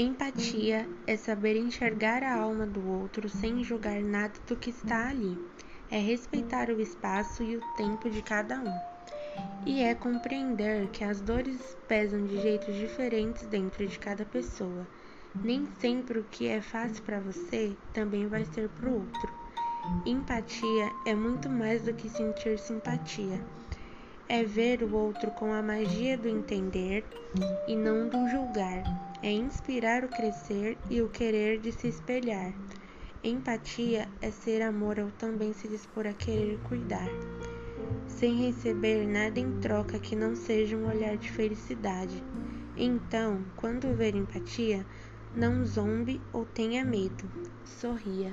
Empatia é saber enxergar a alma do outro sem julgar nada do que está ali. É respeitar o espaço e o tempo de cada um. E é compreender que as dores pesam de jeitos diferentes dentro de cada pessoa. Nem sempre o que é fácil para você também vai ser para o outro. Empatia é muito mais do que sentir simpatia é ver o outro com a magia do entender e não do julgar, é inspirar o crescer e o querer de se espelhar. Empatia é ser amor ao também se dispor a querer cuidar, sem receber nada em troca que não seja um olhar de felicidade. Então, quando ver empatia, não zombe ou tenha medo, sorria.